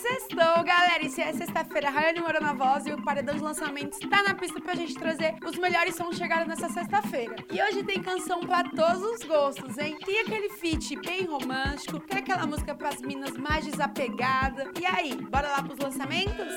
Sextou, galera! E se é sexta-feira, Rayane mora na voz e o Paredão de Lançamentos tá na pista pra gente trazer os melhores sons chegaram nessa sexta-feira. E hoje tem canção pra todos os gostos, hein? Tem aquele feat bem romântico, tem aquela música pras minas mais desapegadas. E aí, bora lá pros lançamentos?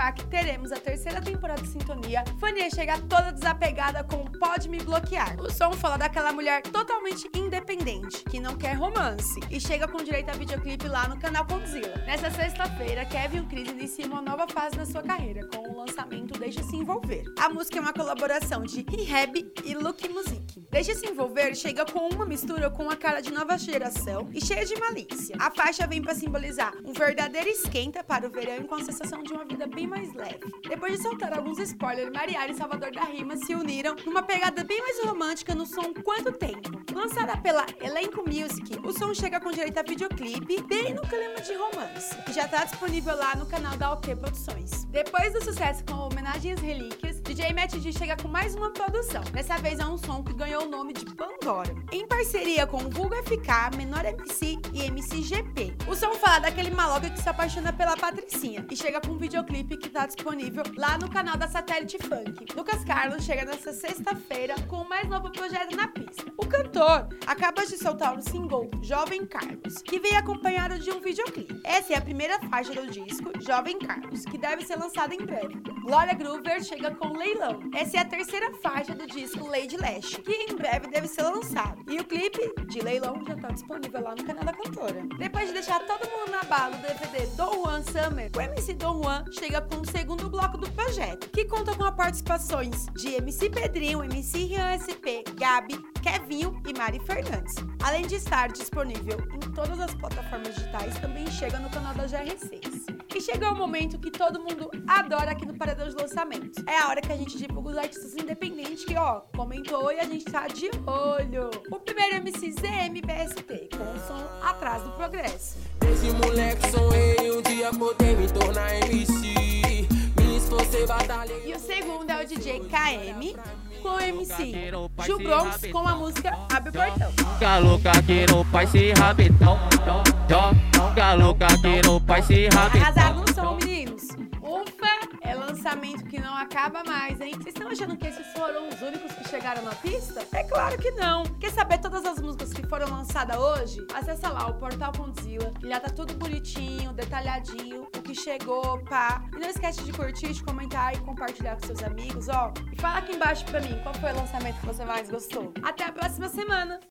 Confirmar que teremos a terceira temporada de Sintonia, Fania chega toda desapegada com Pode Me Bloquear. O som fala daquela mulher totalmente independente, que não quer romance, e chega com direito a videoclipe lá no canal Condzilla. Nessa sexta-feira, Kevin o Chris iniciam uma nova fase na sua carreira, com o lançamento Deixa Se Envolver. A música é uma colaboração de Rehab e Look Music. Deixa Se Envolver chega com uma mistura com a cara de nova geração e cheia de malícia. A faixa vem para simbolizar um verdadeiro esquenta para o verão com a sensação de uma vida bem mais leve. Depois de soltar alguns spoilers, Mariana e Salvador da Rima se uniram numa pegada bem mais romântica no som Quanto Tempo. Lançada pela Elenco Music, o som chega com direito a videoclipe bem no clima de romance, e já está disponível lá no canal da OK Produções. Depois do sucesso com às relíquias, DJ Matt D chega com mais uma produção. Dessa vez é um som que ganhou o nome de Pandora. Em parceria com o Vulgo FK, Menor MC e MC GP. O som fala daquele maloca que se apaixona pela Patricinha e chega com um videoclipe que está disponível lá no canal da Satélite Funk. Lucas Carlos chega nessa sexta-feira com o mais novo projeto na pista. O cantor acaba de soltar o single Jovem Carlos, que vem acompanhado de um videoclipe. Essa é a primeira faixa do disco Jovem Carlos, que deve ser lançada em breve. Glória Groover chega com Leilão. Essa é a terceira faixa do disco Lady Lash, que em breve deve ser lançado. E o clipe de Leilão já está disponível lá no canal da cantora. Depois de deixar todo mundo na bala do DVD Don Juan Summer, o MC Don Juan chega com o segundo bloco do projeto, que conta com participações de MC Pedrinho, MC Rian SP, Gabi, Kevinho Mari Fernandes. Além de estar disponível em todas as plataformas digitais, também chega no canal da GR6. E chegou o momento que todo mundo adora aqui no Paredão de Lançamentos. É a hora que a gente divulga os artistas independentes que, ó, comentou e a gente tá de olho. O primeiro MC ZMBST, com o som Atrás do Progresso. Esse moleque sonhei um dia poder me tornar MC. E o segundo é o DJ KM com o MC Gil Bronx com a música Abre o Portão. Galuca aqui no pai se rabetão. Galuca aqui no pai se rabetão. É lançamento que não acaba mais, hein? Vocês estão achando que esses foram os únicos que chegaram na pista? É claro que não. Quer saber todas as músicas que foram lançadas hoje? Acessa lá o portal Condzilla. Lá tá tudo bonitinho, detalhadinho, o que chegou, pá. E não esquece de curtir, de comentar e compartilhar com seus amigos, ó. E fala aqui embaixo pra mim qual foi o lançamento que você mais gostou. Até a próxima semana!